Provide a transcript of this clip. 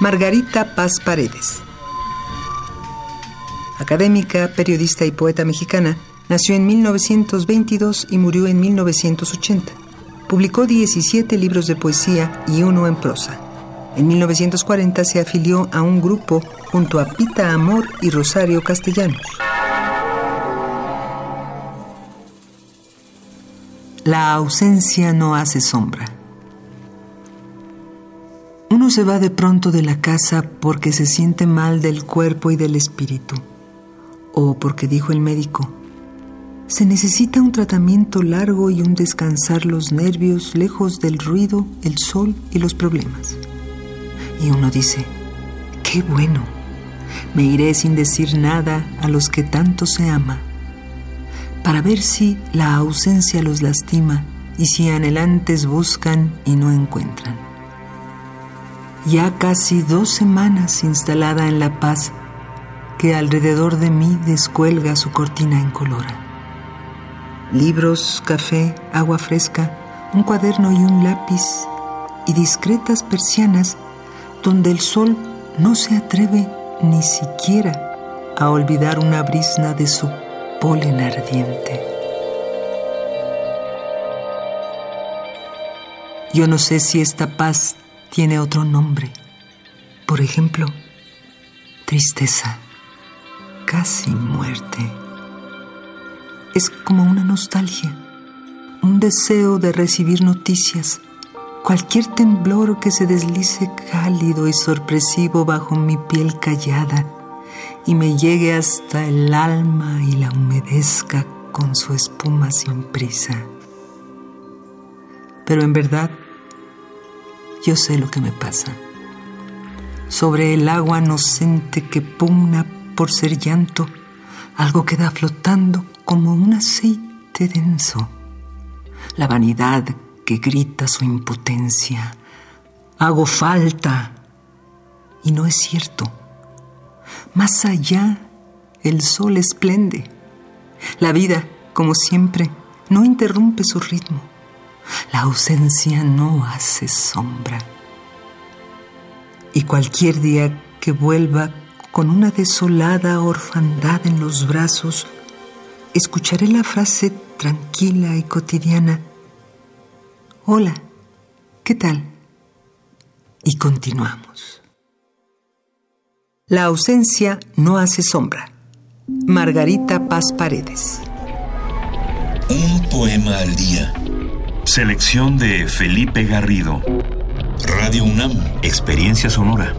Margarita Paz Paredes. Académica, periodista y poeta mexicana, nació en 1922 y murió en 1980. Publicó 17 libros de poesía y uno en prosa. En 1940 se afilió a un grupo junto a Pita Amor y Rosario Castellanos. La ausencia no hace sombra. Uno se va de pronto de la casa porque se siente mal del cuerpo y del espíritu, o porque dijo el médico, se necesita un tratamiento largo y un descansar los nervios lejos del ruido, el sol y los problemas. Y uno dice, qué bueno, me iré sin decir nada a los que tanto se ama, para ver si la ausencia los lastima y si anhelantes buscan y no encuentran ya casi dos semanas instalada en la paz que alrededor de mí descuelga su cortina incolora. Libros, café, agua fresca, un cuaderno y un lápiz y discretas persianas donde el sol no se atreve ni siquiera a olvidar una brisna de su polen ardiente. Yo no sé si esta paz tiene otro nombre. Por ejemplo, tristeza, casi muerte. Es como una nostalgia, un deseo de recibir noticias, cualquier temblor que se deslice cálido y sorpresivo bajo mi piel callada y me llegue hasta el alma y la humedezca con su espuma sin prisa. Pero en verdad, yo sé lo que me pasa. Sobre el agua inocente que pugna por ser llanto, algo queda flotando como un aceite denso. La vanidad que grita su impotencia. Hago falta. Y no es cierto. Más allá, el sol esplende. La vida, como siempre, no interrumpe su ritmo. La ausencia no hace sombra. Y cualquier día que vuelva con una desolada orfandad en los brazos, escucharé la frase tranquila y cotidiana, Hola, ¿qué tal? Y continuamos. La ausencia no hace sombra. Margarita Paz Paredes. Un poema al día Selección de Felipe Garrido. Radio UNAM. Experiencia sonora.